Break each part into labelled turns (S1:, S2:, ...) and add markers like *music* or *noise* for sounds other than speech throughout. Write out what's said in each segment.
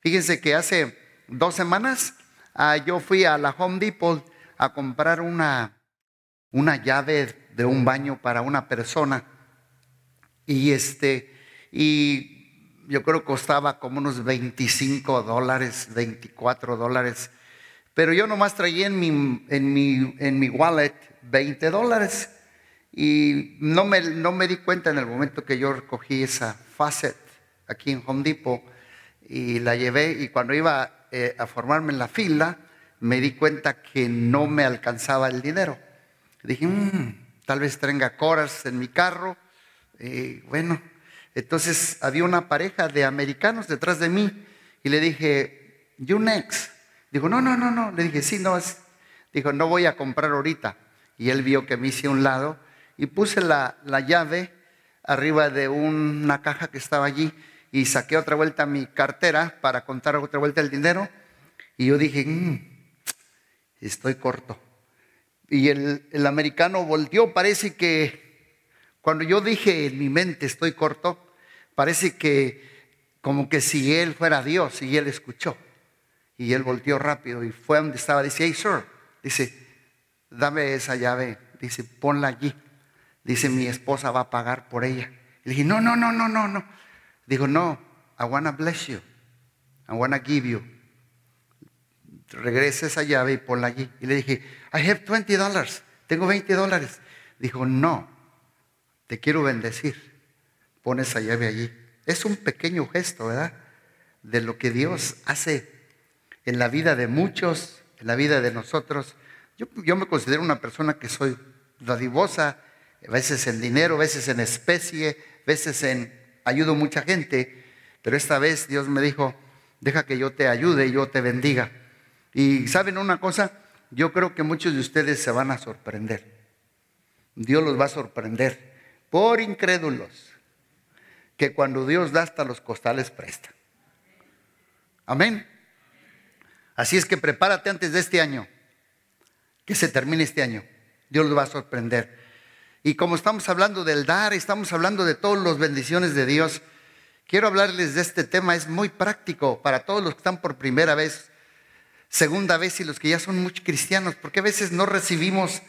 S1: Fíjense que hace dos semanas ah, yo fui a la Home Depot a comprar una, una llave de un baño para una persona. Y este, y yo creo que costaba como unos 25 dólares, 24 dólares. Pero yo nomás traía en mi, en mi, en mi wallet 20 dólares. Y no me, no me di cuenta en el momento que yo recogí esa faucet aquí en Home Depot y la llevé y cuando iba eh, a formarme en la fila me di cuenta que no me alcanzaba el dinero. Dije, mmm, tal vez tenga coras en mi carro. Y bueno, entonces había una pareja de americanos detrás de mí y le dije, you next. Dijo, no, no, no, no. Le dije, sí, no. Es. Dijo, no voy a comprar ahorita. Y él vio que me hice un lado y puse la, la llave arriba de una caja que estaba allí y saqué otra vuelta mi cartera para contar otra vuelta el dinero. Y yo dije, mm, estoy corto. Y el, el americano volteó, parece que cuando yo dije en mi mente estoy corto, parece que como que si él fuera Dios y él escuchó. Y él volteó rápido y fue donde estaba. Dice, hey, sir, dice, dame esa llave. Dice, ponla allí. Dice, mi esposa va a pagar por ella. Le dije, no, no, no, no, no, no. Dijo, no, I want to bless you. I want to give you. Regresa esa llave y ponla allí. Y le dije, I have 20 dollars. Tengo 20 dólares. Dijo, no, te quiero bendecir. Pon esa llave allí. Es un pequeño gesto, ¿verdad? De lo que Dios hace en la vida de muchos, en la vida de nosotros. Yo, yo me considero una persona que soy dadivosa, a veces en dinero, a veces en especie, a veces en ayudo mucha gente, pero esta vez Dios me dijo, deja que yo te ayude y yo te bendiga. Y saben una cosa, yo creo que muchos de ustedes se van a sorprender. Dios los va a sorprender por incrédulos, que cuando Dios da hasta los costales presta. Amén. Así es que prepárate antes de este año, que se termine este año. Dios los va a sorprender. Y como estamos hablando del dar, estamos hablando de todas las bendiciones de Dios, quiero hablarles de este tema. Es muy práctico para todos los que están por primera vez, segunda vez y los que ya son muchos cristianos, porque a veces no recibimos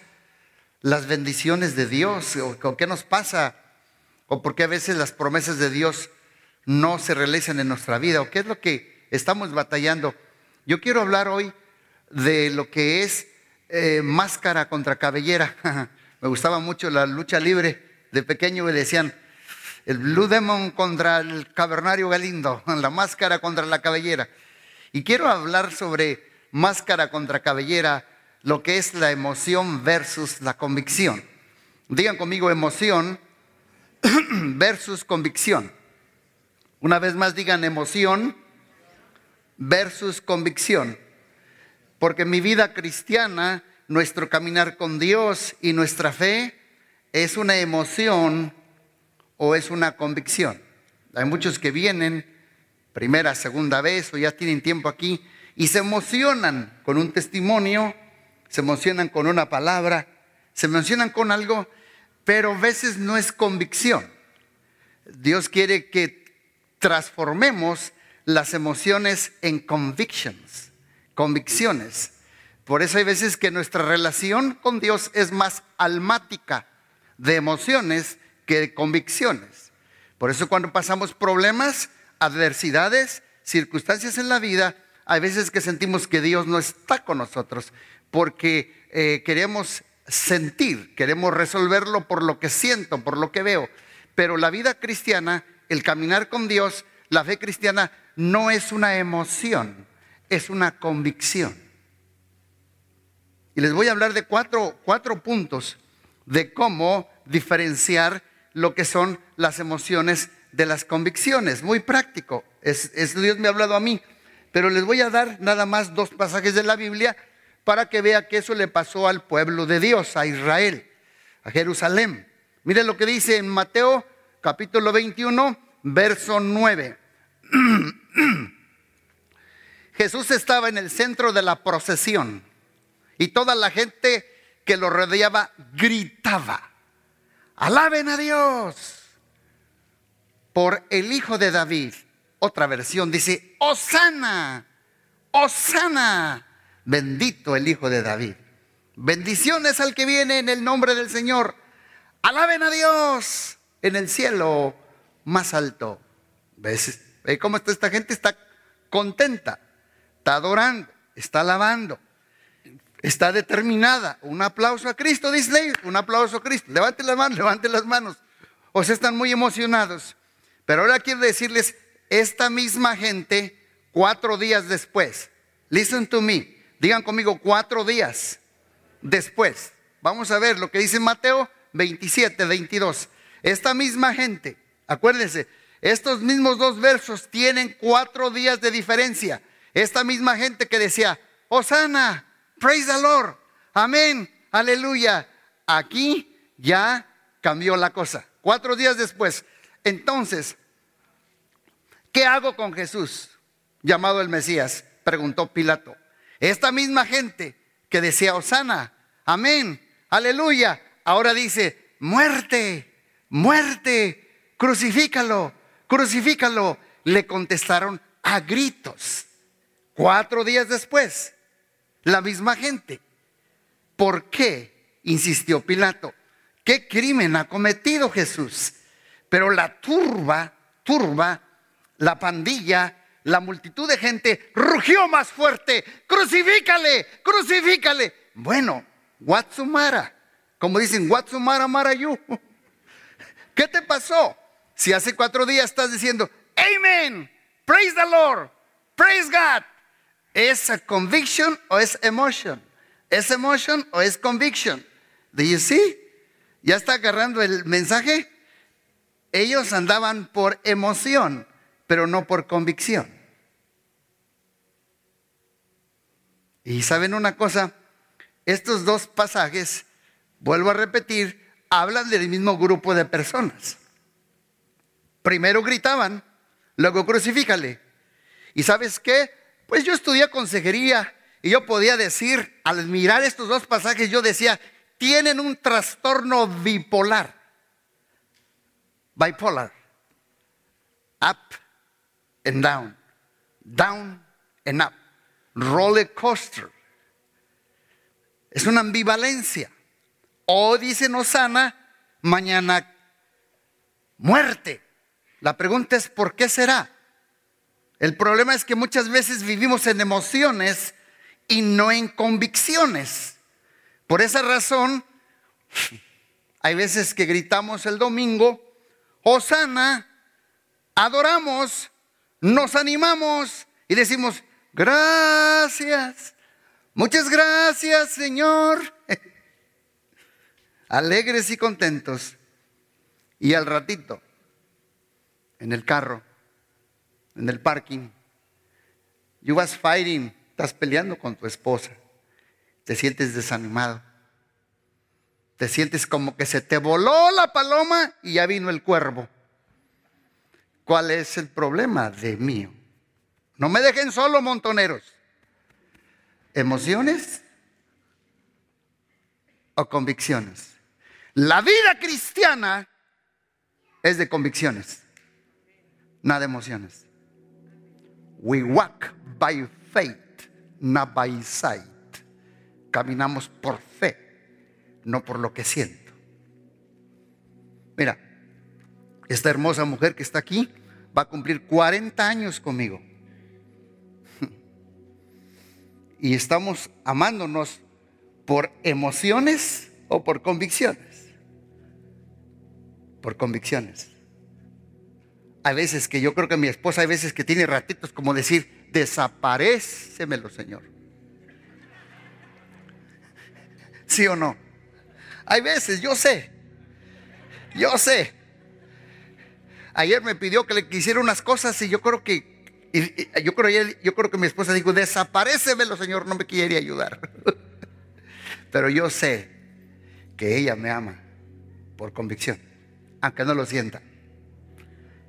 S1: las bendiciones de Dios, o, qué nos pasa, o porque a veces las promesas de Dios no se realizan en nuestra vida, o qué es lo que estamos batallando. Yo quiero hablar hoy de lo que es eh, máscara contra cabellera. *laughs* Me gustaba mucho la lucha libre. De pequeño me decían, el Blue Demon contra el Cavernario Galindo, *laughs* la máscara contra la cabellera. Y quiero hablar sobre máscara contra cabellera, lo que es la emoción versus la convicción. Digan conmigo emoción *clears throat* versus convicción. Una vez más digan emoción versus convicción. Porque mi vida cristiana nuestro caminar con Dios y nuestra fe es una emoción o es una convicción. Hay muchos que vienen primera, segunda vez o ya tienen tiempo aquí y se emocionan con un testimonio, se emocionan con una palabra, se emocionan con algo, pero a veces no es convicción. Dios quiere que transformemos las emociones en convictions, convicciones. Por eso hay veces que nuestra relación con Dios es más almática de emociones que de convicciones. Por eso cuando pasamos problemas, adversidades, circunstancias en la vida, hay veces que sentimos que Dios no está con nosotros porque eh, queremos sentir, queremos resolverlo por lo que siento, por lo que veo. Pero la vida cristiana, el caminar con Dios, la fe cristiana no es una emoción, es una convicción. Y les voy a hablar de cuatro, cuatro puntos de cómo diferenciar lo que son las emociones de las convicciones. Muy práctico. Es, Dios me ha hablado a mí. Pero les voy a dar nada más dos pasajes de la Biblia para que vea que eso le pasó al pueblo de Dios, a Israel, a Jerusalén. Miren lo que dice en Mateo capítulo 21, verso 9. *clears throat* Jesús estaba en el centro de la procesión y toda la gente que lo rodeaba gritaba, alaben a Dios por el Hijo de David. otra versión dice, Osana, Osana, bendito el Hijo de David. Bendiciones al que viene en el nombre del Señor. Alaben a Dios en el cielo más alto. ¿Ves? cómo está esta gente? Está contenta, está adorando, está alabando, está determinada. Un aplauso a Cristo, dice un aplauso a Cristo. Levante las manos, levante las manos. O sea, están muy emocionados. Pero ahora quiero decirles, esta misma gente, cuatro días después, listen to me, digan conmigo cuatro días después. Vamos a ver lo que dice Mateo 27, 22. Esta misma gente, acuérdense, estos mismos dos versos tienen cuatro días de diferencia. Esta misma gente que decía, Osana, praise the Lord, amén, aleluya. Aquí ya cambió la cosa. Cuatro días después. Entonces, ¿qué hago con Jesús, llamado el Mesías? Preguntó Pilato. Esta misma gente que decía, Osana, amén, aleluya, ahora dice, muerte, muerte, crucifícalo, crucifícalo. Le contestaron a gritos. Cuatro días después, la misma gente. ¿Por qué? insistió Pilato. ¿Qué crimen ha cometido Jesús? Pero la turba, turba, la pandilla, la multitud de gente rugió más fuerte. Crucifícale, crucifícale. Bueno, Watsumara, como dicen, Watsumara Marayu. *laughs* ¿Qué te pasó? Si hace cuatro días estás diciendo, Amen, praise the Lord, praise God. ¿Es conviction o es emotion? ¿Es emotion o es conviction? Do you see? ¿Ya está agarrando el mensaje? Ellos andaban por emoción, pero no por convicción. Y saben una cosa, estos dos pasajes, vuelvo a repetir, hablan del mismo grupo de personas. Primero gritaban, luego crucifícale. ¿Y sabes qué? Pues yo estudié consejería y yo podía decir, al mirar estos dos pasajes, yo decía, tienen un trastorno bipolar. Bipolar. Up and down. Down and up. Roller coaster. Es una ambivalencia. O dicen Osana, mañana muerte. La pregunta es, ¿por qué será? El problema es que muchas veces vivimos en emociones y no en convicciones. Por esa razón, hay veces que gritamos el domingo, Osana, adoramos, nos animamos y decimos, gracias, muchas gracias Señor. *laughs* Alegres y contentos. Y al ratito, en el carro, en el parking, you was fighting, estás peleando con tu esposa te sientes desanimado. Te sientes como que se te voló la paloma y ya vino el cuervo. ¿Cuál es el problema de mío? No me dejen solo, montoneros. ¿Emociones o convicciones? La vida cristiana es de convicciones, nada de emociones. We walk by faith, not by sight. Caminamos por fe, no por lo que siento. Mira, esta hermosa mujer que está aquí va a cumplir 40 años conmigo. *laughs* Y estamos amándonos por emociones o por convicciones. Por convicciones. Hay veces que yo creo que mi esposa, hay veces que tiene ratitos como decir, desaparecemelo, Señor. ¿Sí o no? Hay veces, yo sé, yo sé. Ayer me pidió que le quisiera unas cosas y yo creo que, yo, creo, yo creo que mi esposa dijo, desaparecemelo, Señor, no me quiere ayudar. *laughs* Pero yo sé que ella me ama por convicción, aunque no lo sienta.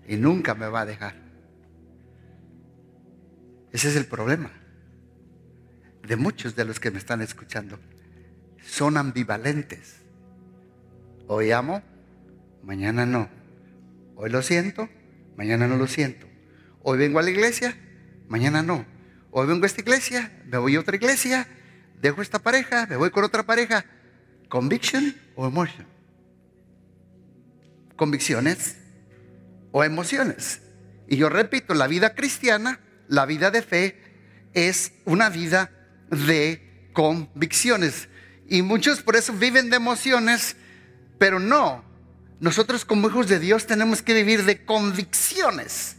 S1: Y nunca me va a dejar. Ese es el problema de muchos de los que me están escuchando son ambivalentes. Hoy amo, mañana no. Hoy lo siento, mañana no lo siento. Hoy vengo a la iglesia, mañana no. Hoy vengo a esta iglesia, me voy a otra iglesia, dejo esta pareja, me voy con otra pareja. Conviction o emotion. Convicciones o emociones. Y yo repito, la vida cristiana, la vida de fe, es una vida de convicciones. Y muchos por eso viven de emociones, pero no. Nosotros como hijos de Dios tenemos que vivir de convicciones.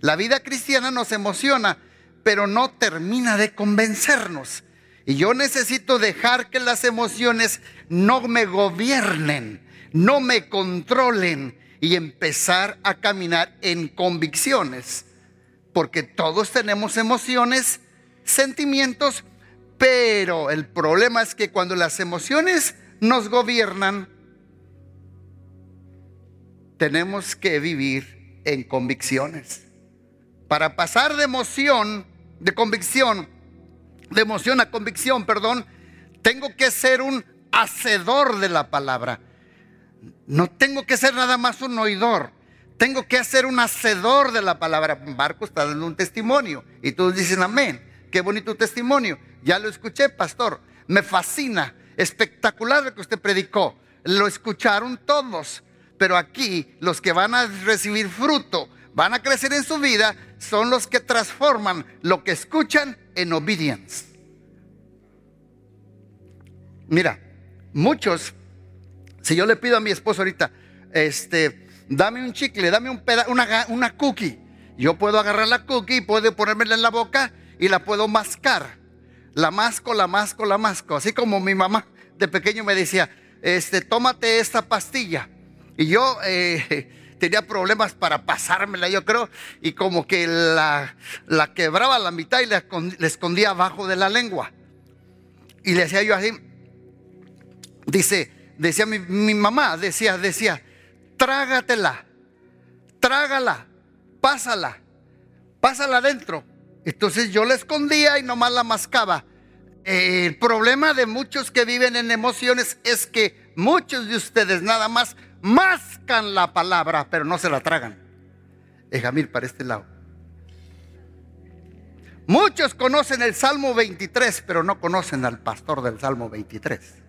S1: La vida cristiana nos emociona, pero no termina de convencernos. Y yo necesito dejar que las emociones no me gobiernen, no me controlen y empezar a caminar en convicciones. Porque todos tenemos emociones, sentimientos, pero el problema es que cuando las emociones nos gobiernan, tenemos que vivir en convicciones. Para pasar de emoción, de convicción, de emoción a convicción, perdón, tengo que ser un hacedor de la palabra. No tengo que ser nada más un oidor. Tengo que ser un hacedor de la palabra. Marco está dando un testimonio y todos dicen amén. Qué bonito testimonio. Ya lo escuché, pastor. Me fascina. Espectacular lo que usted predicó. Lo escucharon todos. Pero aquí los que van a recibir fruto, van a crecer en su vida, son los que transforman lo que escuchan en obedience. Mira, muchos, si yo le pido a mi esposo ahorita, este, dame un chicle, dame un una, una cookie, yo puedo agarrar la cookie y puedo ponérmela en la boca y la puedo mascar. La masco, la masco, la masco. Así como mi mamá de pequeño me decía, este, tómate esta pastilla. Y yo eh, *laughs* tenía problemas para pasármela, yo creo, y como que la, la quebraba a la mitad y la, escondía abajo de la lengua. Y le decía yo así, dice, decía mi, mamá, decía, decía, trágatela, trágala, pásala, pásala adentro. Entonces yo la escondía y nomás la mascaba. El problema de muchos que viven en emociones es que muchos de ustedes nada más mascan la palabra, pero no se la tragan. Ejamil para este lado. Muchos conocen el Salmo 23, pero no conocen al pastor del Salmo 23.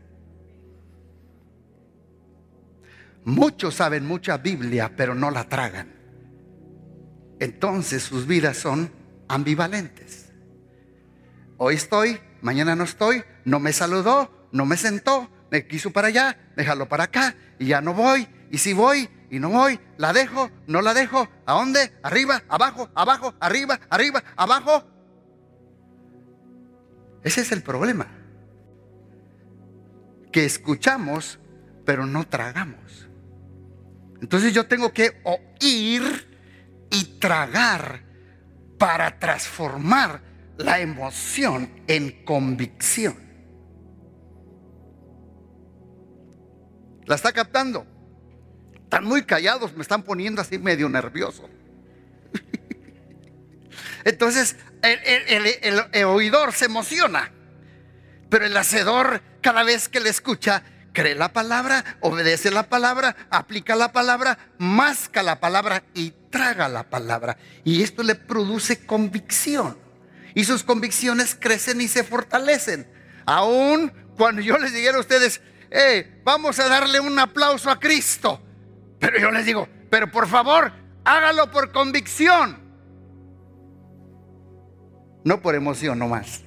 S1: Muchos saben mucha Biblia, pero no la tragan. Entonces sus vidas son ambivalentes. Hoy estoy, mañana no estoy, no me saludó, no me sentó, me quiso para allá, me jaló para acá y ya no voy. Y si voy y no voy, la dejo, no la dejo. ¿A dónde? Arriba, abajo, abajo, arriba, arriba, abajo. Ese es el problema. Que escuchamos, pero no tragamos. Entonces yo tengo que oír y tragar para transformar la emoción en convicción. ¿La está captando? Están muy callados, me están poniendo así medio nervioso. *laughs* Entonces, el, oidor se emociona, pero el hacedor, cada vez que le escucha, cree la palabra, obedece la palabra, aplica la palabra, masca la palabra y traga la palabra. Y esto le produce convicción. Y sus convicciones crecen y se fortalecen. Aún cuando yo les dijera a ustedes, eh, vamos a darle un aplauso a Cristo. Pero yo les digo, pero por favor, hágalo por convicción. No por emoción nomás.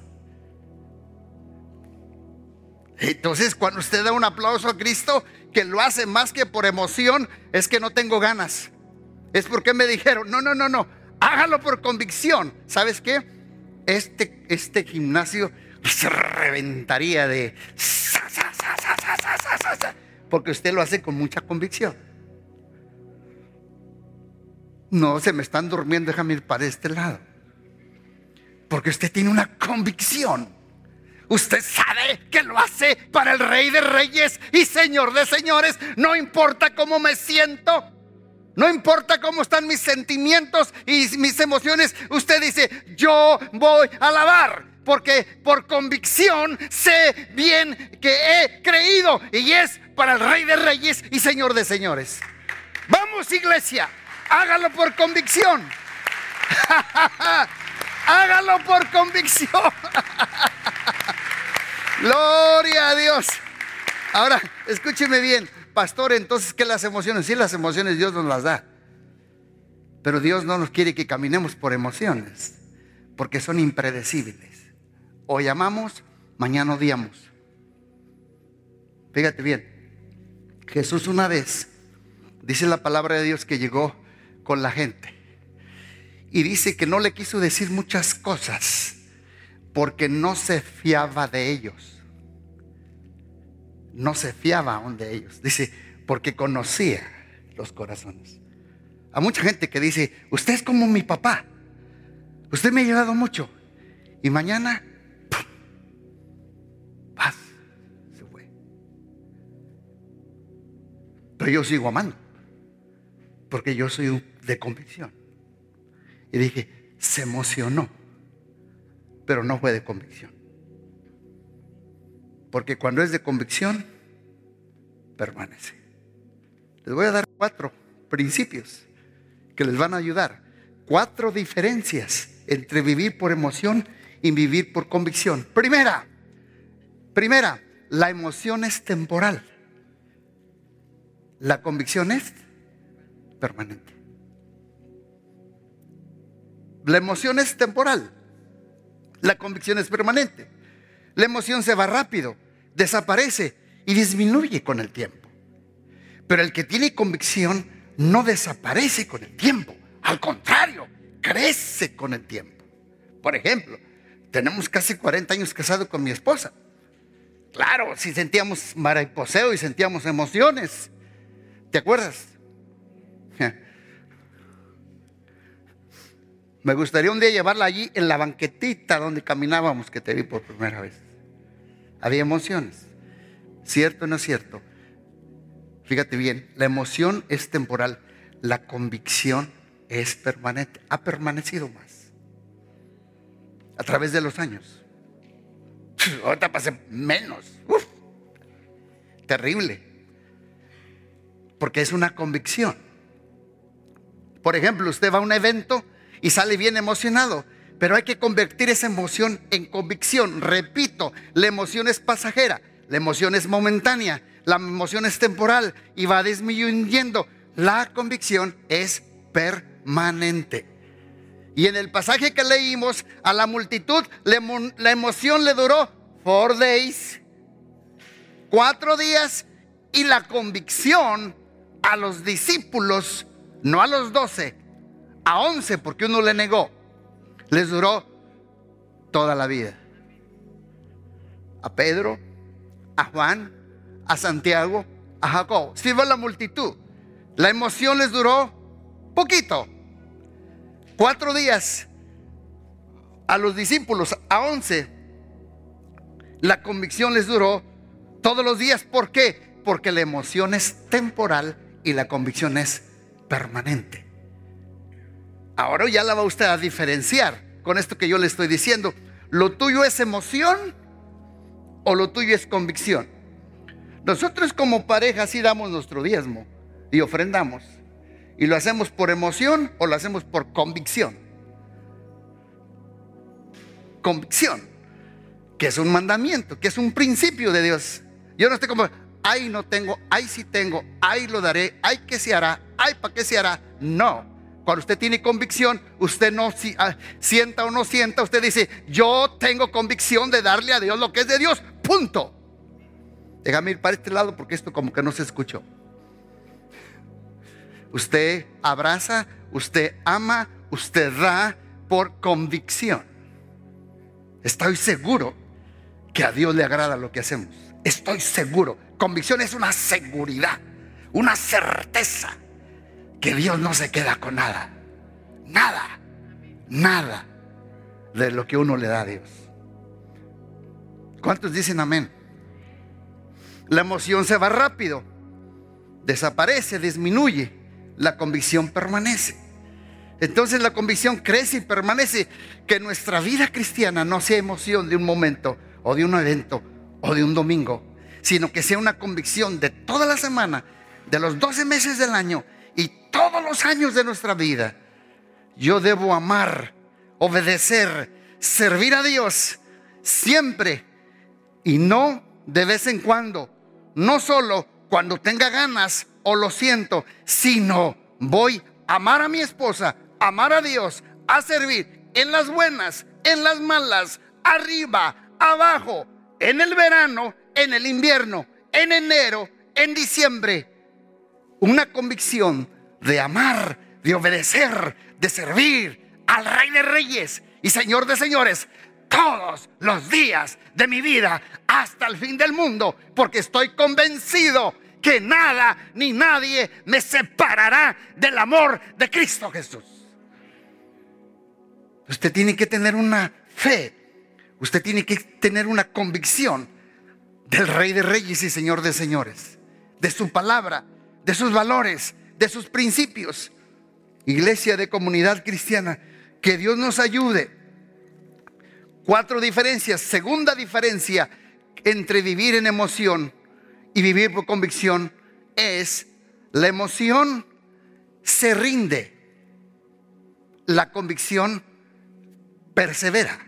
S1: Entonces, cuando usted da un aplauso a Cristo, que lo hace más que por emoción, es que no tengo ganas. Es porque me dijeron, no, no, no, no, hágalo por convicción. ¿Sabes qué? Este, este gimnasio se reventaría de... Porque usted lo hace con mucha convicción. No, se me están durmiendo, déjame ir para este lado. Porque usted tiene una convicción. Usted sabe que lo hace para el Rey de Reyes y Señor de Señores. No importa cómo me siento. No importa cómo están mis sentimientos y mis emociones. Usted dice, yo voy a alabar. Porque por convicción sé bien que he creído. Y es para el Rey de Reyes y Señor de Señores. Vamos iglesia, hágalo por convicción. *laughs* Hágalo por convicción. *laughs* Gloria a Dios. Ahora, escúcheme bien, pastor, entonces, ¿qué las emociones? Sí, las emociones Dios nos las da. Pero Dios no nos quiere que caminemos por emociones, porque son impredecibles. Hoy amamos, mañana odiamos. Fíjate bien, Jesús una vez, dice la palabra de Dios que llegó con la gente. Y dice que no le quiso decir muchas cosas porque no se fiaba de ellos. No se fiaba aún de ellos. Dice, porque conocía los corazones. A mucha gente que dice, usted es como mi papá. Usted me ha ayudado mucho. Y mañana, paz, se fue. Pero yo sigo amando. Porque yo soy de convicción. Y dije, se emocionó, pero no fue de convicción. Porque cuando es de convicción, permanece. Les voy a dar cuatro principios que les van a ayudar. Cuatro diferencias entre vivir por emoción y vivir por convicción. Primera, primera, la emoción es temporal. La convicción es permanente. La emoción es temporal. La convicción es permanente. La emoción se va rápido, desaparece y disminuye con el tiempo. Pero el que tiene convicción no desaparece con el tiempo. Al contrario, crece con el tiempo. Por ejemplo, tenemos casi 40 años casados con mi esposa. Claro, si sentíamos mariposeo y sentíamos emociones. ¿Te acuerdas? Me gustaría un día llevarla allí en la banquetita donde caminábamos que te vi por primera vez. Había emociones. ¿Cierto o no es cierto? Fíjate bien, la emoción es temporal, la convicción es permanente. Ha permanecido más. A través de los años. Ahorita pasé menos. terrible. Porque es una convicción. Por ejemplo, usted va a un evento y sale bien emocionado. Pero hay que convertir esa emoción en convicción. Repito, la emoción es pasajera, la emoción es momentánea, la emoción es temporal y va disminuyendo. La convicción es permanente. Y en el pasaje que leímos, a la multitud la emoción le duró four days, cuatro días, y la convicción a los discípulos, no a los doce, a once porque uno le negó, les duró toda la vida. A Pedro, a Juan, a Santiago, a Jacob. Si la multitud, la emoción les duró poquito. Cuatro días. A los discípulos, a once, la convicción les duró todos los días. ¿Por qué? Porque la emoción es temporal y la convicción es permanente. Ahora ya la va usted a diferenciar con esto que yo le estoy diciendo. ¿Lo tuyo es emoción o lo tuyo es convicción? Nosotros como pareja sí damos nuestro diezmo y ofrendamos. ¿Y lo hacemos por emoción o lo hacemos por convicción? Convicción, que es un mandamiento, que es un principio de Dios. Yo no estoy como, ay no tengo, ay sí tengo, ay lo daré, ay que se hará, ay para qué se hará. No, cuando usted tiene convicción, usted no ah, sienta o no sienta, usted dice, yo tengo convicción de darle a Dios lo que es de Dios. Punto. Déjame ir para este lado porque esto como que no se escuchó. Usted abraza, usted ama, usted da por convicción. Estoy seguro que a Dios le agrada lo que hacemos. Estoy seguro. Convicción es una seguridad, una certeza que Dios no se queda con nada. Nada. Nada de lo que uno le da a Dios. ¿Cuántos dicen amén? La emoción se va rápido, desaparece, disminuye, la convicción permanece. Entonces la convicción crece y permanece. Que nuestra vida cristiana no sea emoción de un momento o de un evento o de un domingo, sino que sea una convicción de toda la semana, de los 12 meses del año todos los años de nuestra vida. yo debo amar, obedecer, servir a Dios siempre y no de vez en cuando, no solo cuando tenga ganas o lo siento, sino voy a amar a mi esposa, amar a Dios, a servir en las buenas, en las malas, arriba, abajo, en el verano, en el invierno, en enero, en diciembre. Una convicción de amar, de obedecer, de servir al Rey de Reyes y Señor de Señores todos los días de mi vida hasta el fin del mundo, porque estoy convencido que nada ni nadie me separará del amor de Cristo Jesús. Usted tiene que tener una fe, usted tiene que tener una convicción del Rey de Reyes y Señor de Señores, de su palabra, de sus valores, de sus principios. Iglesia de comunidad cristiana, que Dios nos ayude. Cuatro diferencias. Segunda diferencia entre vivir en emoción y vivir por convicción es la emoción se rinde, la convicción persevera.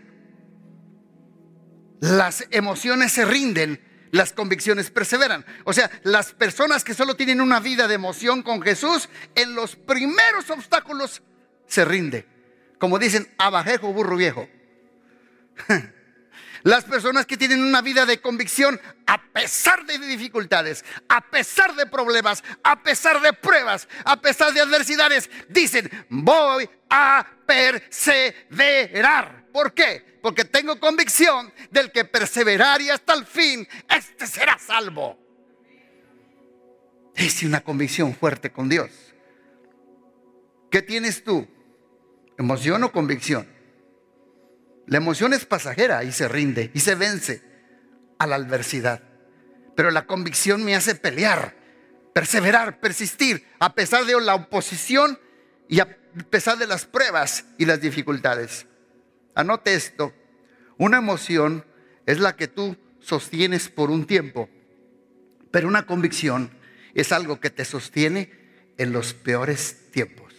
S1: Las emociones se rinden, las convicciones perseveran. O sea, las personas que solo tienen una vida de emoción con Jesús, en los primeros obstáculos se rinde. Como dicen, abajejo burro viejo. Las personas que tienen una vida de convicción a pesar de dificultades, a pesar de problemas, a pesar de pruebas, a pesar de adversidades, dicen, voy a perseverar. ¿Por qué? Porque tengo convicción del que perseverar y hasta el fin, este será salvo. Es una convicción fuerte con Dios. ¿Qué tienes tú? ¿Emoción o convicción? La emoción es pasajera y se rinde y se vence a la adversidad. Pero la convicción me hace pelear, perseverar, persistir, a pesar de la oposición y a pesar de las pruebas y las dificultades. Anote esto, una emoción es la que tú sostienes por un tiempo, pero una convicción es algo que te sostiene en los peores tiempos.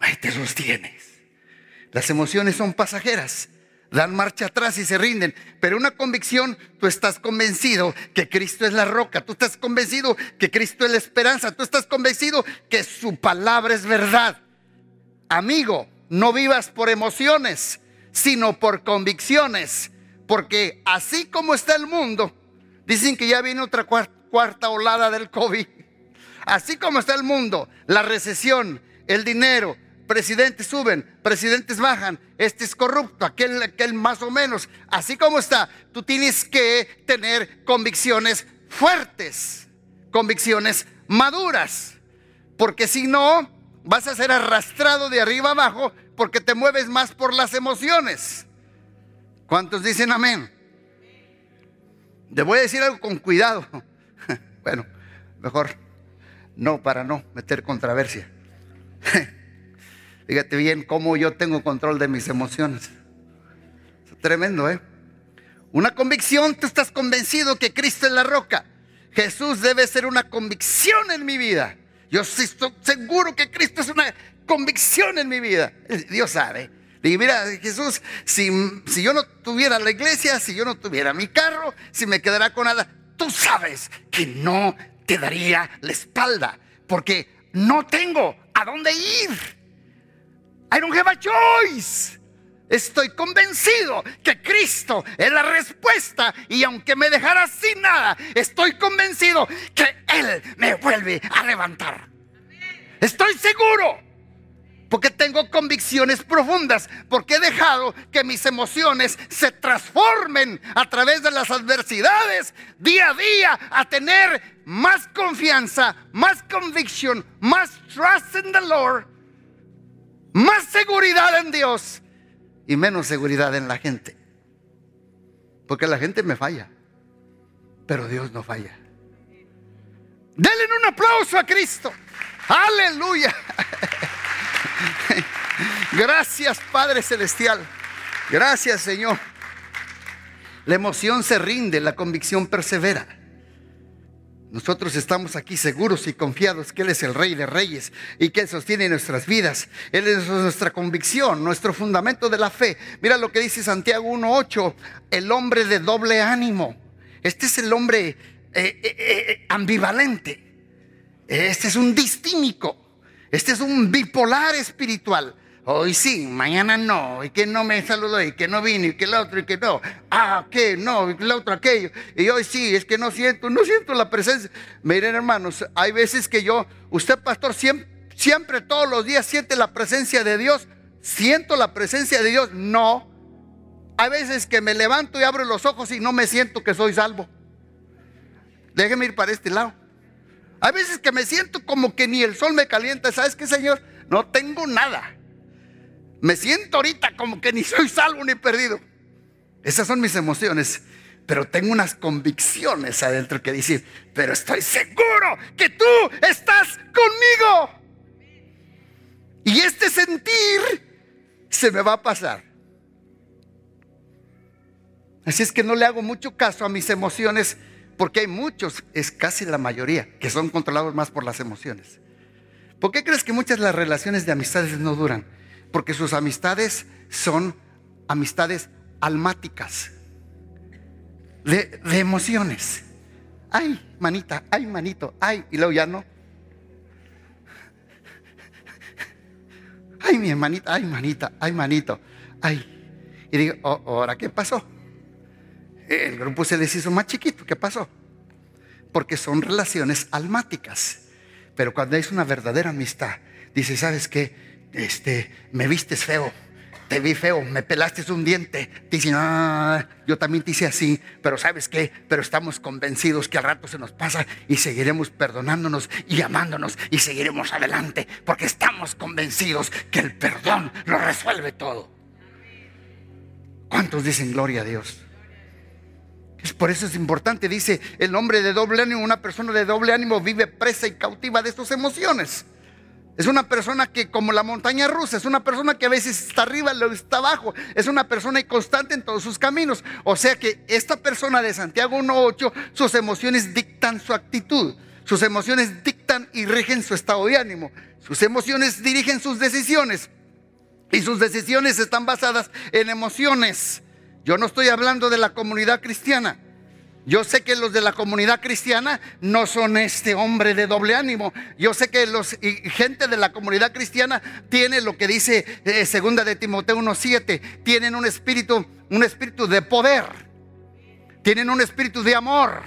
S1: Ahí te sostienes. Las emociones son pasajeras, dan marcha atrás y se rinden, pero una convicción, tú estás convencido que Cristo es la roca, tú estás convencido que Cristo es la esperanza, tú estás convencido que su palabra es verdad. Amigo, no vivas por emociones, sino por convicciones, porque así como está el mundo, dicen que ya viene otra cuarta olada del COVID, así como está el mundo, la recesión, el dinero, presidentes suben, presidentes bajan, este es corrupto, aquel, aquel más o menos. Así como está, tú tienes que tener convicciones fuertes, convicciones maduras, porque si no, vas a ser arrastrado de arriba abajo porque te mueves más por las emociones. ¿Cuántos dicen amén? Le voy a decir algo con cuidado. *laughs* Bueno, mejor no para no meter controversia. *laughs* Fíjate bien cómo yo tengo control de mis emociones. Es tremendo, ¿eh? Una convicción, tú estás convencido que Cristo es la roca. Jesús debe ser una convicción en mi vida. Yo estoy seguro que Cristo es una convicción en mi vida. Dios sabe. Y mira, Jesús, si, si yo no tuviera la iglesia, si yo no tuviera mi carro, si me quedara con nada, tú sabes que no te daría la espalda, porque no tengo a dónde ir. I don't have a choice. Estoy convencido que Cristo es la respuesta y aunque me dejara sin nada, estoy convencido que Él me vuelve a levantar. Estoy seguro porque tengo convicciones profundas, porque he dejado que mis emociones se transformen a través de las adversidades día a día a tener más confianza, más convicción, más trust in the Lord más seguridad en Dios y menos seguridad en la gente. Porque la gente me falla, pero Dios no falla. Denle un aplauso a Cristo. Aleluya. *laughs* Gracias Padre Celestial. Gracias Señor. La emoción se rinde, la convicción persevera. Nosotros estamos aquí seguros y confiados que Él es el Rey de Reyes y que Él sostiene nuestras vidas. Él es nuestra convicción, nuestro fundamento de la fe. Mira lo que dice Santiago 1.8, el hombre de doble ánimo. Este es el hombre eh, eh, eh, ambivalente. Este es un distímico. Este es un bipolar espiritual. Hoy sí, mañana no, y que no me saludó, y que no vino, y que el otro, y que no. Ah, que no, y que el otro aquello. Y hoy sí, es que no siento, no siento la presencia. Miren, hermanos, hay veces que yo, usted, pastor, siempre, siempre todos los días siente la presencia de Dios. ¿Siento la presencia de Dios? No. Hay veces que me levanto y abro los ojos y no me siento que soy salvo. Déjeme ir para este lado. Hay veces que me siento como que ni el sol me calienta. ¿Sabes qué, Señor? No tengo nada. Me siento ahorita como que ni soy salvo ni perdido. Esas son mis emociones. Pero tengo unas convicciones adentro que dicen, pero estoy seguro que tú estás conmigo. Y este sentir se me va a pasar. Así es que no le hago mucho caso a mis emociones porque hay muchos, es casi la mayoría, que son controlados más por las emociones. ¿Por qué crees que muchas de las relaciones de amistades no duran? Porque sus amistades son amistades almáticas, de, emociones. Ay, manita, ay, manito, ay, y luego ya no. Ay, mi hermanita, ay, manita, ay, manito, ay. Y digo, oh, ¿ahora qué pasó? El grupo se les hizo más chiquito, ¿qué pasó? Porque son relaciones almáticas. Pero cuando es una verdadera amistad, dice, ¿sabes qué? Este, me vistes feo, te vi feo, me pelaste un diente. Te dicen, ah, yo también te hice así, pero ¿sabes qué? Pero estamos convencidos que al rato se nos pasa y seguiremos perdonándonos y amándonos y seguiremos adelante, porque estamos convencidos que el perdón lo resuelve todo. ¿Cuántos dicen gloria a Dios? Es por eso es importante, dice el hombre de doble ánimo, una persona de doble ánimo vive presa y cautiva de sus emociones. Es una persona que como la montaña rusa, es una persona que a veces está arriba, luego está abajo, es una persona inconstante en todos sus caminos. O sea que esta persona de Santiago 1.8, sus emociones dictan su actitud, sus emociones dictan y rigen su estado de ánimo, sus emociones dirigen sus decisiones y sus decisiones están basadas en emociones. Yo no estoy hablando de la comunidad cristiana. Yo sé que los de la comunidad cristiana no son este hombre de doble ánimo. Yo sé que los gente de la comunidad cristiana tiene lo que dice eh, segunda de Timoteo 1:7, tienen un espíritu, un espíritu de poder. Tienen un espíritu de amor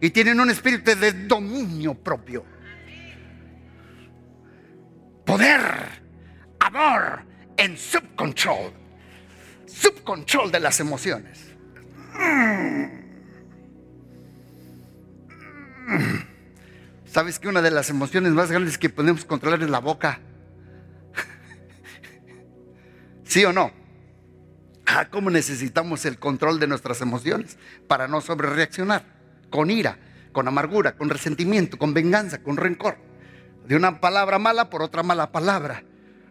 S1: y tienen un espíritu de dominio propio. Poder, amor en subcontrol. Subcontrol de las emociones. *clears throat* ¿Sabes que una de las emociones más grandes que podemos controlar es la boca? *laughs* ¿Sí o no? Ah, ¿cómo necesitamos el control de nuestras emociones para no sobrereaccionar? Con ira, con amargura, con resentimiento, con venganza, con rencor. De una palabra mala por otra mala palabra.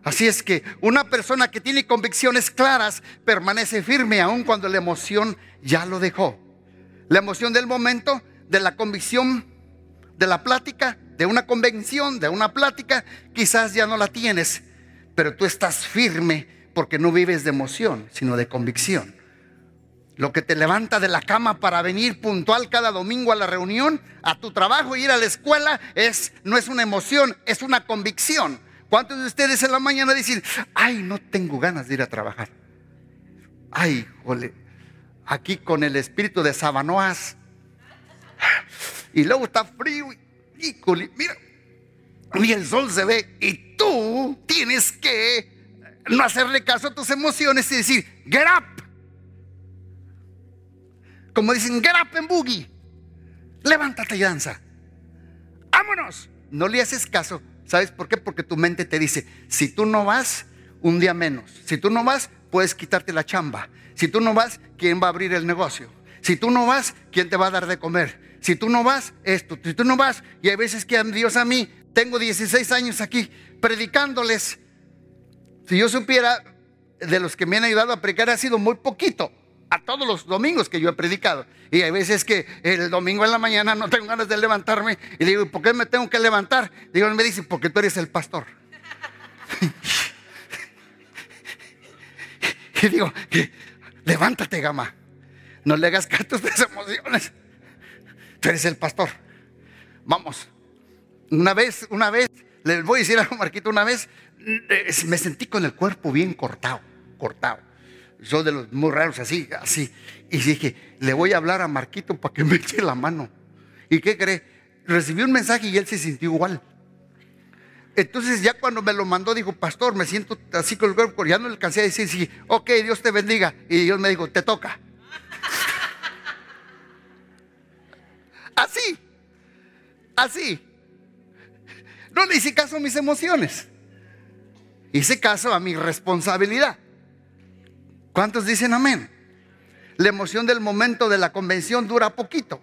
S1: Así es que una persona que tiene convicciones claras permanece firme aun cuando la emoción ya lo dejó. La emoción del momento de la convicción de la plática, de una convención, de una plática, quizás ya no la tienes, pero tú estás firme porque no vives de emoción, sino de convicción. Lo que te levanta de la cama para venir puntual cada domingo a la reunión, a tu trabajo, ir a la escuela, es, no es una emoción, es una convicción. ¿Cuántos de ustedes en la mañana dicen, ay, no tengo ganas de ir a trabajar? Ay, jole, aquí con el espíritu de Sabanoas, y luego está frío y, mira, y el sol se ve y tú tienes que no hacerle caso a tus emociones y decir, get up. Como dicen, get up en boogie. Levántate y danza. Vámonos. No le haces caso. ¿Sabes por qué? Porque tu mente te dice, si tú no vas, un día menos. Si tú no vas, puedes quitarte la chamba. Si tú no vas, ¿quién va a abrir el negocio? Si tú no vas, ¿quién te va a dar de comer? Si tú no vas, esto. Si tú no vas, y hay veces que Dios a mí, tengo 16 años aquí predicándoles. Si yo supiera de los que me han ayudado a predicar, ha sido muy poquito. a todos los domingos que yo he predicado. Y hay veces que el domingo en la mañana no tengo ganas de levantarme y digo, ¿por qué me tengo que levantar? Digo, me dice, porque tú eres el pastor. *laughs* y digo, levántate, gama. No le hagas caso a tus emociones. Tú eres el pastor. Vamos. Una vez, una vez, les voy a decir algo, Marquito, una vez eh, me sentí con el cuerpo bien cortado, cortado. Yo de los muy raros así, así. Y dije, le voy a hablar a Marquito para que me eche la mano. ¿Y qué cree? Recibí un mensaje y él se sintió igual. Entonces ya cuando me lo mandó, dijo, pastor, me siento así con el cuerpo, ya no le alcancé a decir, sí, ok, Dios te bendiga. Y Dios me dijo, te toca. Así, así. No le hice caso a mis emociones. Hice caso a mi responsabilidad. ¿Cuántos dicen amén? La emoción del momento de la convención dura poquito.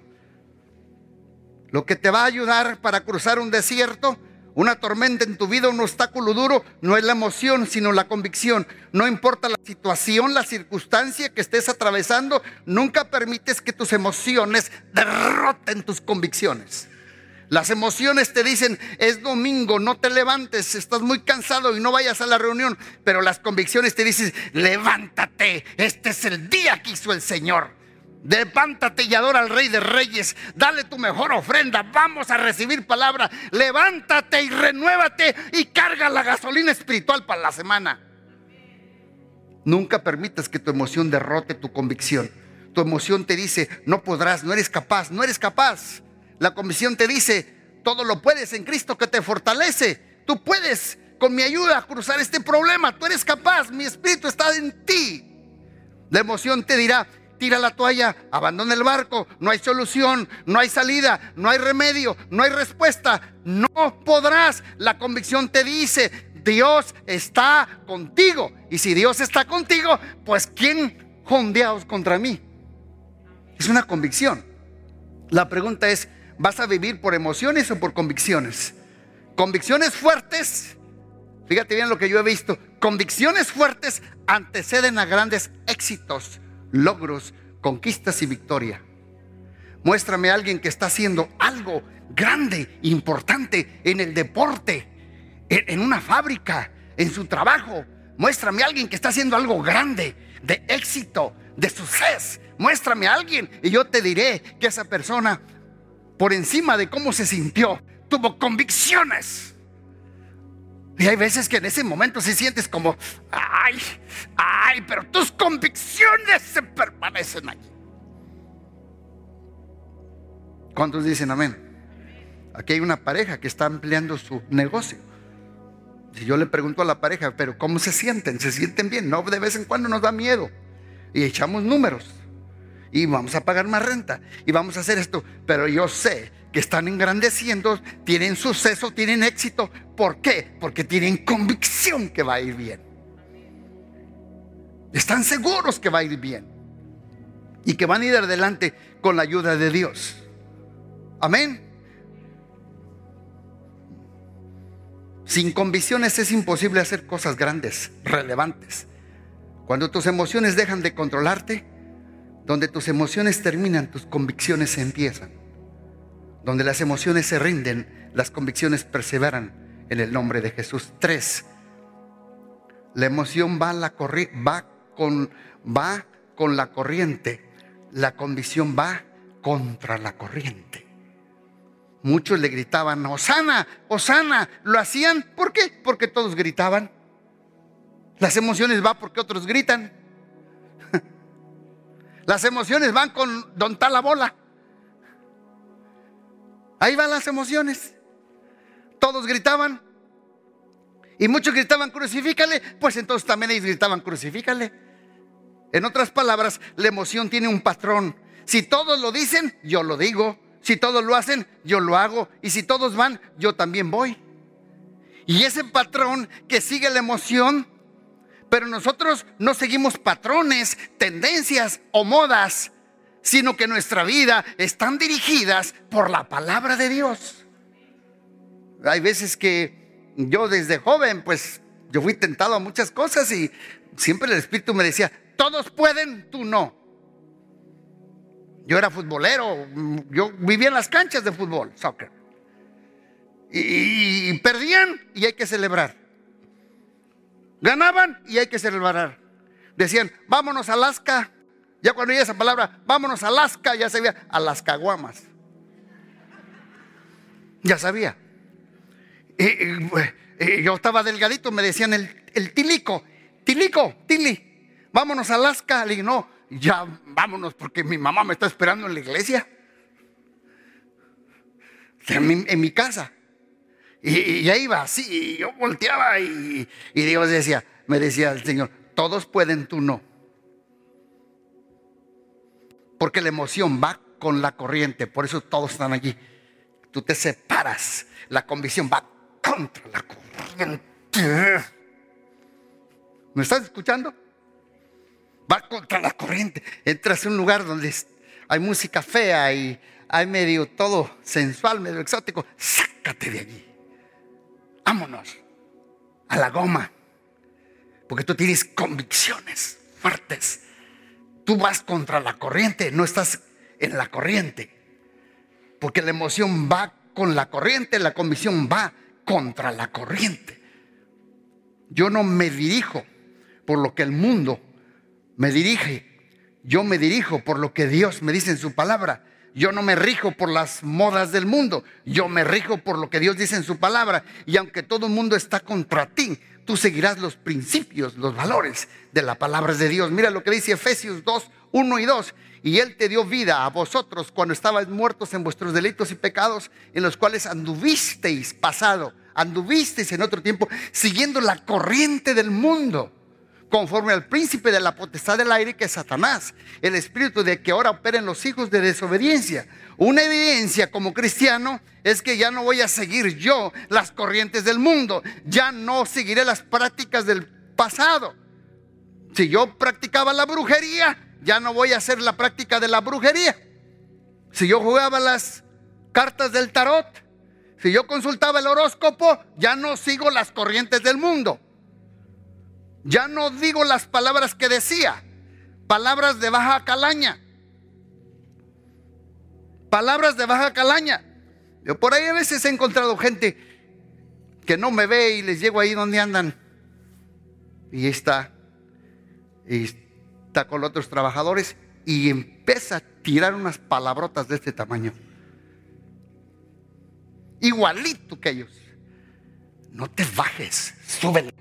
S1: Lo que te va a ayudar para cruzar un desierto, una tormenta en tu vida, un obstáculo duro, no es la emoción, sino la convicción. No importa la situación, la circunstancia que estés atravesando, nunca permites que tus emociones derroten tus convicciones. Las emociones te dicen, es domingo, no te levantes, estás muy cansado y no vayas a la reunión. Pero las convicciones te dicen, levántate, este es el día que hizo el Señor. Levántate y adora al Rey de Reyes. Dale tu mejor ofrenda. Vamos a recibir palabra. Levántate y renuévate y carga la gasolina espiritual para la semana. Nunca permitas que tu emoción derrote tu convicción. Tu emoción te dice, no podrás, no eres capaz, no eres capaz. La comisión te dice, todo lo puedes en Cristo que te fortalece. Tú puedes con mi ayuda cruzar este problema. Tú eres capaz, mi espíritu está en ti. La emoción te dirá, tira la toalla, abandona el barco, no hay solución, no hay salida, no hay remedio, no hay respuesta, no podrás. La convicción te dice, Dios está contigo. Y si Dios está contigo, pues ¿quién jondeaos contra mí? Es una convicción. La pregunta es, ¿Vas a vivir por emociones o por convicciones? Convicciones fuertes, fíjate bien lo que yo he visto, convicciones fuertes anteceden a grandes éxitos, logros, conquistas y victoria. Muéstrame a alguien que está haciendo algo grande, importante en el deporte, en una fábrica, en su trabajo. Muéstrame a alguien que está haciendo algo grande, de éxito, de suceso. Muéstrame a alguien y yo te diré que esa persona por encima de cómo se sintió, tuvo convicciones. Y hay veces que en ese momento se sientes como, ay, ay, pero tus convicciones se permanecen allí. ¿Cuántos dicen amén? Aquí hay una pareja que está ampliando su negocio. Si yo le pregunto a la pareja, pero ¿cómo se sienten? ¿Se sienten bien? No, de vez en cuando nos da miedo. Y echamos números y vamos a pagar más renta y vamos a hacer esto. Pero yo sé que están engrandeciendo, tienen suceso, tienen éxito. ¿Por qué? Porque tienen convicción que va a ir bien. Están seguros que va a ir bien. Y que van a ir adelante con la ayuda de Dios. Amén. Sin convicciones es imposible hacer cosas grandes, relevantes. Cuando tus emociones dejan de controlarte, donde tus emociones terminan, tus convicciones empiezan. Donde las emociones se rinden, las convicciones perseveran en el nombre de Jesús. Tres, la emoción va, la con, va con la corriente, la convicción va contra la corriente. Muchos le gritaban, Osana, Osana, lo hacían, ¿por qué? Porque todos gritaban. Las emociones van porque otros gritan. *laughs* Las emociones van con don la bola. Ahí van las emociones. Todos gritaban. Y muchos gritaban, crucifícale. Pues entonces también ellos gritaban, crucifícale. En otras palabras, la emoción tiene un patrón. Si todos lo dicen, yo lo digo. Si todos lo hacen, yo lo hago. Y si todos van, yo también voy. Y ese patrón que sigue la emoción pero nosotros no seguimos patrones, tendencias o modas, sino que nuestra vida están dirigidas por la palabra de Dios. Hay veces que yo desde joven, pues yo fui tentado a muchas cosas y siempre el Espíritu me decía, todos pueden, tú no. Yo era futbolero, yo vivía en las canchas de fútbol, soccer. Y, perdían y hay que celebrar. Ganaban y hay que celebrar. Decían, vámonos a Alaska. Ya cuando oía esa palabra, vámonos a Alaska, ya sabía, a las caguamas. Ya sabía. Y, yo estaba delgadito, me decían el, el tilico, tilico, tili, vámonos a Alaska. Le no, ya vámonos porque mi mamá me está esperando en la iglesia. En mi, casa. Y, ya iba así, y yo volteaba y, y Dios decía, me decía el Señor, todos pueden, tú no. Porque la emoción va con la corriente, por eso todos están allí. Tú te separas, la convicción va contra la corriente. ¿Me estás escuchando? Va contra la corriente. Entras a un lugar donde hay música fea y hay medio todo sensual, medio exótico. Sácate de allí. Vámonos a la goma. Porque tú tienes convicciones fuertes. Tú vas contra la corriente, no estás en la corriente. Porque la emoción va con la corriente, la convicción va contra la corriente. Yo no me dirijo por lo que el mundo me dirige. Yo me dirijo por lo que Dios me dice en su palabra. Yo no me rijo por las modas del mundo. Yo me rijo por lo que Dios dice en su palabra. Y aunque todo el mundo está contra ti, tú seguirás los principios, los valores de la palabra de Dios. Mira lo que dice Efesios 2, 1 y 2. Y Él te dio vida a vosotros cuando estabais muertos en vuestros delitos y pecados, en los cuales anduvisteis pasado, anduvisteis en otro tiempo, siguiendo la corriente del mundo conforme al príncipe de la potestad del aire que es Satanás, el espíritu de que ahora operen los hijos de desobediencia. Una evidencia como cristiano es que ya no voy a seguir yo las corrientes del mundo, ya no seguiré las prácticas del pasado. Si yo practicaba la brujería, ya no voy a hacer la práctica de la brujería. Si yo jugaba las cartas del tarot, si yo consultaba el horóscopo, ya no sigo las corrientes del mundo. Ya no digo las palabras que decía, palabras de baja calaña. Palabras de baja calaña. Yo por ahí a veces he encontrado gente que no me ve y les llego ahí donde andan. Y está. Y está con otros trabajadores y empieza a tirar unas palabrotas de este tamaño. Igualito que ellos. No te bajes, súbelos.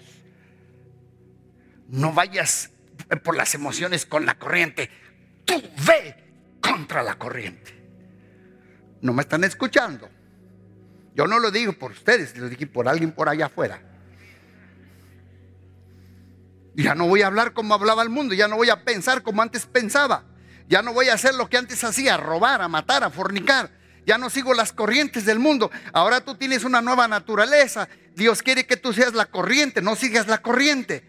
S1: No vayas por las emociones con la corriente. Tú ve contra la corriente. No me están escuchando. Yo no lo digo por ustedes, lo dije por alguien por allá afuera. Ya no voy a hablar como hablaba el mundo, ya no voy a pensar como antes pensaba. Ya no voy a hacer lo que antes hacía, robar, a matar, a fornicar. Ya no sigo las corrientes del mundo. Ahora tú tienes una nueva naturaleza. Dios quiere que tú seas la corriente, no sigas la corriente.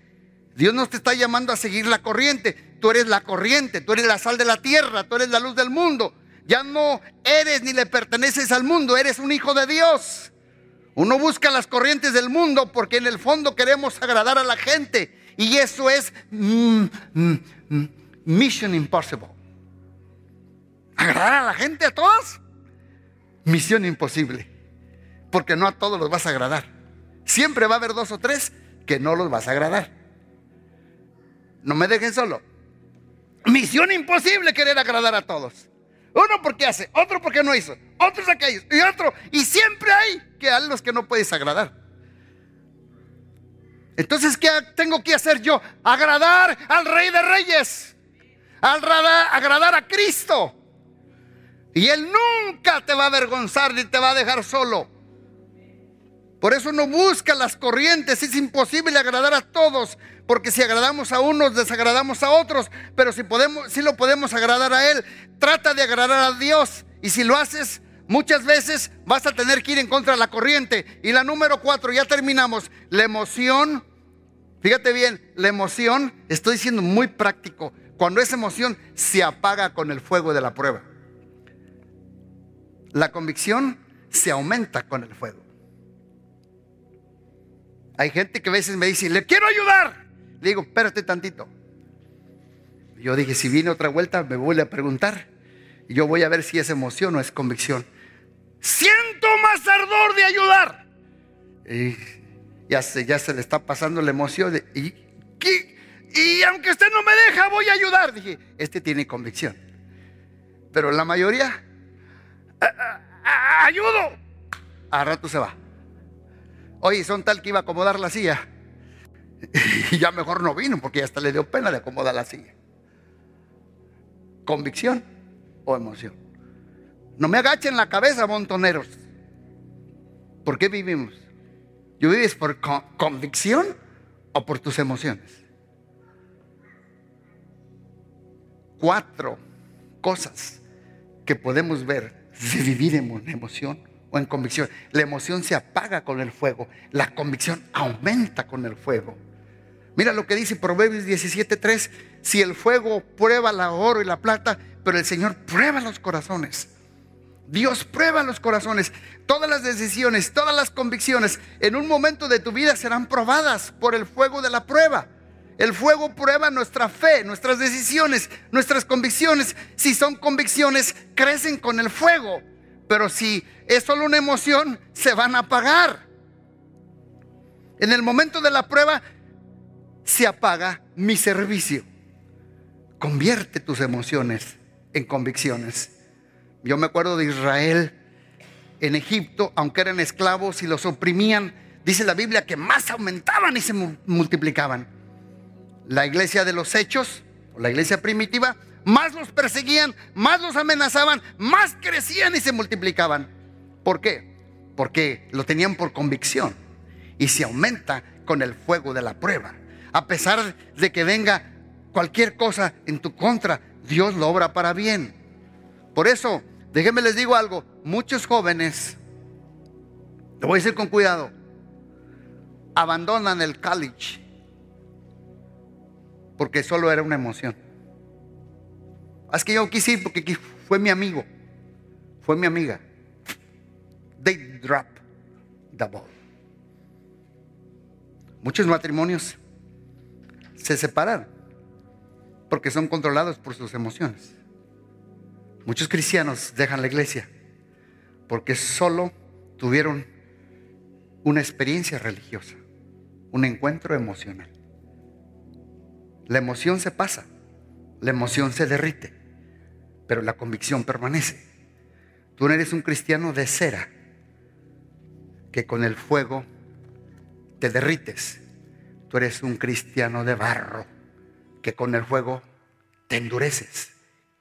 S1: Dios no te está llamando a seguir la corriente. Tú eres la corriente, tú eres la sal de la tierra, tú eres la luz del mundo. Ya no eres ni le perteneces al mundo, eres un hijo de Dios. Uno busca las corrientes del mundo porque en el fondo queremos agradar a la gente. Y eso es mm, mm, mm, mission impossible. ¿Agradar a la gente a todos? Misión imposible. Porque no a todos los vas a agradar. Siempre va a haber dos o tres que no los vas a agradar. No me dejen solo. Misión imposible querer agradar a todos. Uno porque hace, otro porque no hizo, otros aquellos y otro. Y siempre hay que a los que no puedes agradar. Entonces, ¿qué tengo que hacer yo? Agradar al Rey de Reyes. Agradar, agradar a Cristo. Y Él nunca te va a avergonzar ni te va a dejar solo. Por eso no busca las corrientes. Es imposible agradar a todos. Porque si agradamos a unos, desagradamos a otros. Pero si, podemos, si lo podemos agradar a Él, trata de agradar a Dios. Y si lo haces, muchas veces vas a tener que ir en contra de la corriente. Y la número cuatro, ya terminamos. La emoción, fíjate bien, la emoción, estoy siendo muy práctico. Cuando esa emoción se apaga con el fuego de la prueba. La convicción se aumenta con el fuego. Hay gente que a veces me dice, le quiero ayudar. Le digo, espérate tantito. Yo dije, si viene otra vuelta, me vuelve a preguntar. Y yo voy a ver si es emoción o es convicción. Siento más ardor de ayudar. Y ya se, ya se le está pasando la emoción. y, y aunque usted no me deja, voy a ayudar. Dije, este tiene convicción. Pero la mayoría, ayudo. A rato se va. Oye, son tal que iba a acomodar la silla. *laughs* Y ya mejor no vino porque hasta le dio pena de acomodar la silla. Convicción o emoción. No me agachen la cabeza, montoneros. ¿Por qué vivimos? ¿Yo vives por convicción o por tus emociones? Cuatro cosas que podemos ver si vivir en emoción o en convicción. La emoción se apaga con el fuego, la convicción aumenta con el fuego. Mira lo que dice Proverbios 17:3, si el fuego prueba la oro y la plata, pero el Señor prueba los corazones. Dios prueba los corazones. Todas las decisiones, todas las convicciones en un momento de tu vida serán probadas por el fuego de la prueba. El fuego prueba nuestra fe, nuestras decisiones, nuestras convicciones. Si son convicciones, crecen con el fuego. Pero si es solo una emoción, se van a apagar. En el momento de la prueba, se apaga mi servicio. Convierte tus emociones en convicciones. Yo me acuerdo de Israel en Egipto, aunque eran esclavos y los oprimían, dice la Biblia que más aumentaban y se multiplicaban. La iglesia de los hechos, la iglesia primitiva, más los perseguían, más los amenazaban, más crecían y se multiplicaban. ¿Por qué? Porque lo tenían por convicción y se aumenta con el fuego de la prueba a pesar de que venga cualquier cosa en tu contra, Dios lo obra para bien. Por eso, déjenme les digo algo, muchos jóvenes, lo voy a decir con cuidado, abandonan el college porque solo era una emoción. Es que yo quise ir porque fue mi amigo, fue mi amiga. They drop the ball. Muchos matrimonios se separan porque son controlados por sus emociones. Muchos cristianos dejan la iglesia porque solo tuvieron una experiencia religiosa, un encuentro emocional. La emoción se pasa, la emoción se derrite, pero la convicción permanece. Tú no eres un cristiano de cera que con el fuego te derrites Tú eres un cristiano de barro que con el fuego te endureces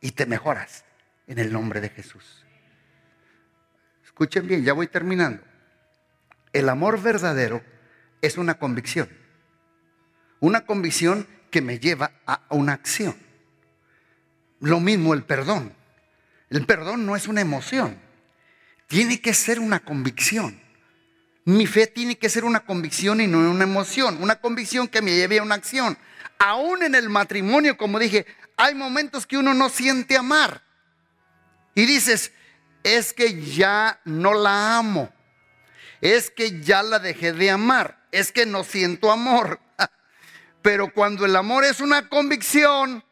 S1: y te mejoras en el nombre de Jesús. Escuchen bien, ya voy terminando. El amor verdadero es una convicción. Una convicción que me lleva a una acción. Lo mismo el perdón. El perdón no es una emoción. Tiene que ser una convicción. Mi fe tiene que ser una convicción y no una emoción. Una convicción que me lleve a una acción. Aún en el matrimonio, como dije, hay momentos que uno no siente amar. Y dices, es que ya no la amo. Es que ya la dejé de amar. Es que no siento amor. *laughs* Pero cuando el amor es una convicción,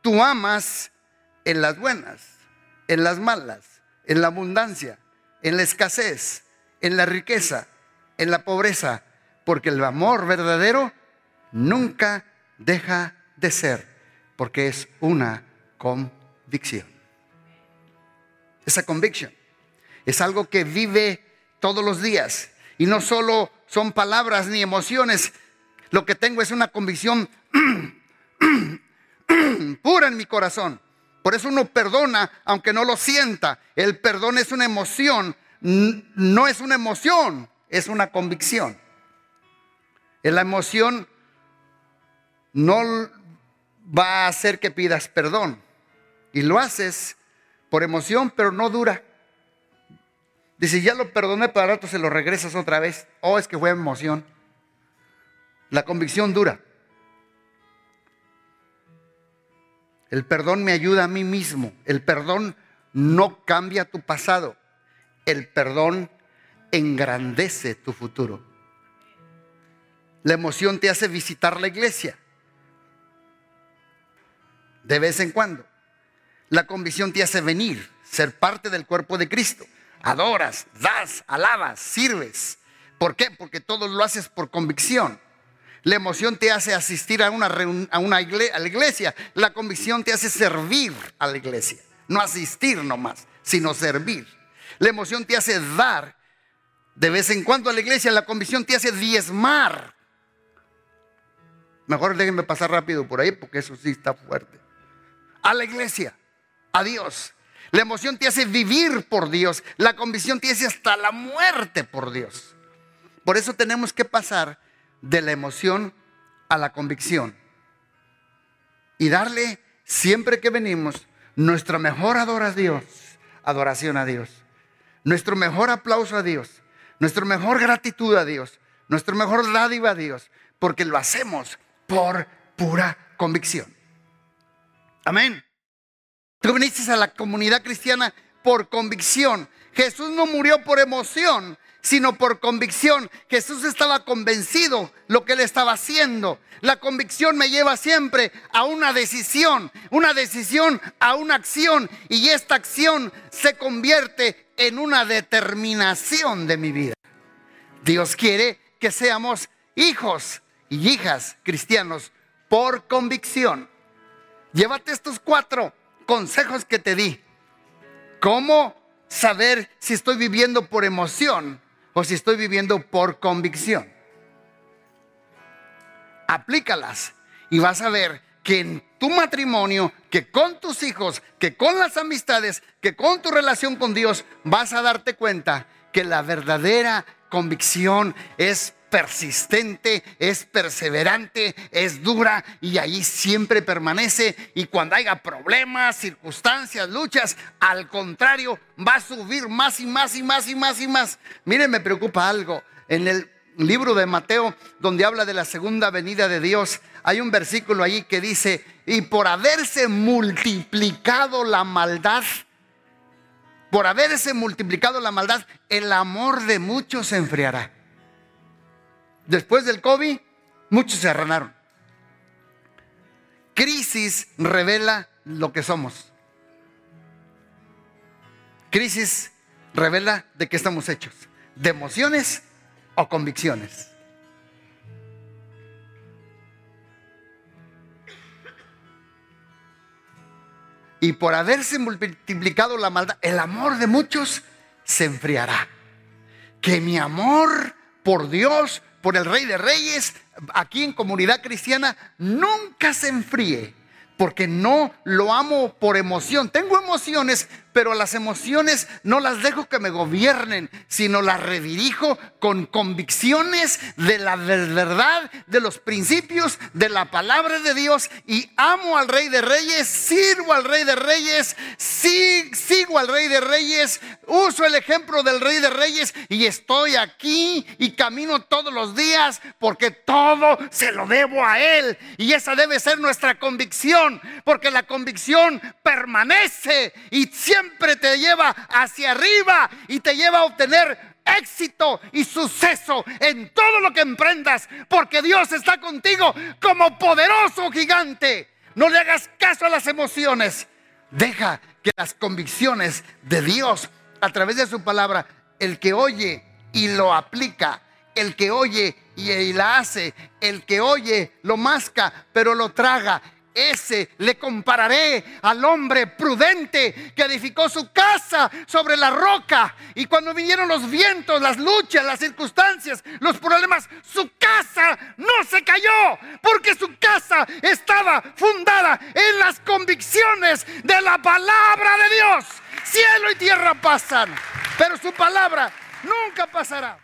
S1: tú amas en las buenas, en las malas, en la abundancia, en la escasez, en la riqueza, en la pobreza, porque el amor verdadero nunca deja de ser, porque es una convicción. Esa convicción es algo que vive todos los días y no solo son palabras ni emociones, lo que tengo es una convicción *clears throat* pura en mi corazón. Por eso uno perdona aunque no lo sienta. El perdón es una emoción, no es una emoción, es una convicción. La emoción no va a hacer que pidas perdón. Y lo haces por emoción, pero no dura. Dice, ya lo perdoné, para rato se lo regresas otra vez. Oh, es que fue emoción. La convicción dura. El perdón me ayuda a mí mismo. El perdón no cambia tu pasado. El perdón engrandece tu futuro. La emoción te hace visitar la iglesia de vez en cuando. La convicción te hace venir, ser parte del cuerpo de Cristo. Adoras, das, alabas, sirves. ¿Por qué? Porque todo lo haces por convicción. La emoción te hace asistir a una, a una a la iglesia. La convicción te hace servir a la iglesia. No asistir nomás, sino servir. La emoción te hace dar de vez en cuando a la iglesia. La convicción te hace diezmar. Mejor déjenme pasar rápido por ahí porque eso sí está fuerte. A la iglesia, a Dios. La emoción te hace vivir por Dios. La convicción te hace hasta la muerte por Dios. Por eso tenemos que pasar de la emoción a la convicción. Y darle, siempre que venimos, nuestra mejor adoración, adoración a Dios. Nuestro mejor aplauso a Dios. Nuestra mejor gratitud a Dios. Nuestro mejor dádiva a Dios. Porque lo hacemos por pura convicción. Amén. Tú viniste a la comunidad cristiana por convicción. Jesús no murió por emoción, sino por convicción. Jesús estaba convencido lo que él estaba haciendo. La convicción me lleva siempre a una decisión, una decisión a una acción y esta acción se convierte en una determinación de mi vida. Dios quiere que seamos hijos y hijas cristianos por convicción. Llévate estos cuatro consejos que te di. ¿Cómo saber si estoy viviendo por emoción o si estoy viviendo por convicción. Aplícalas y vas a ver que en tu matrimonio, que con tus hijos, que con las amistades, que con tu relación con Dios, vas a darte cuenta que la verdadera convicción es persistente, es perseverante, es dura y ahí siempre permanece. Y cuando haya problemas, circunstancias, luchas, al contrario, va a subir más y más y más y más y más. Miren, me preocupa algo. En el libro de Mateo, donde habla de la segunda venida de Dios, hay un versículo ahí que dice, y por haberse multiplicado la maldad, por haberse multiplicado la maldad, el amor de muchos se enfriará. Después del COVID, muchos se arranaron. Crisis revela lo que somos. Crisis revela de qué estamos hechos. De emociones o convicciones. Y por haberse multiplicado la maldad, el amor de muchos se enfriará. Que mi amor por Dios por el Rey de Reyes, aquí en comunidad cristiana, nunca se enfríe, porque no lo amo por emoción. Tengo emociones, pero las emociones no las dejo que me gobiernen, sino las redirijo con convicciones de la verdad, de los principios, de la palabra de Dios y amo al Rey de Reyes, sirvo al Rey de Reyes, sigo al Rey de Reyes, uso el ejemplo del Rey de Reyes y estoy aquí y camino todos los días porque todo se lo debo a Él y esa debe ser nuestra convicción, porque la convicción permanece y siempre siempre te lleva hacia arriba y te lleva a obtener éxito y suceso en todo lo que emprendas, porque Dios está contigo como poderoso gigante. No le hagas caso a las emociones. Deja que las convicciones de Dios a través de su palabra, el que oye y lo aplica, el que oye y la hace, el que oye lo masca, pero lo traga, ese le compararé al hombre prudente que edificó su casa sobre la roca. Y cuando vinieron los vientos, las luchas, las circunstancias, los problemas, su casa no se cayó porque su casa estaba fundada en las convicciones de la palabra de Dios. Cielo y tierra pasan, pero su palabra nunca pasará.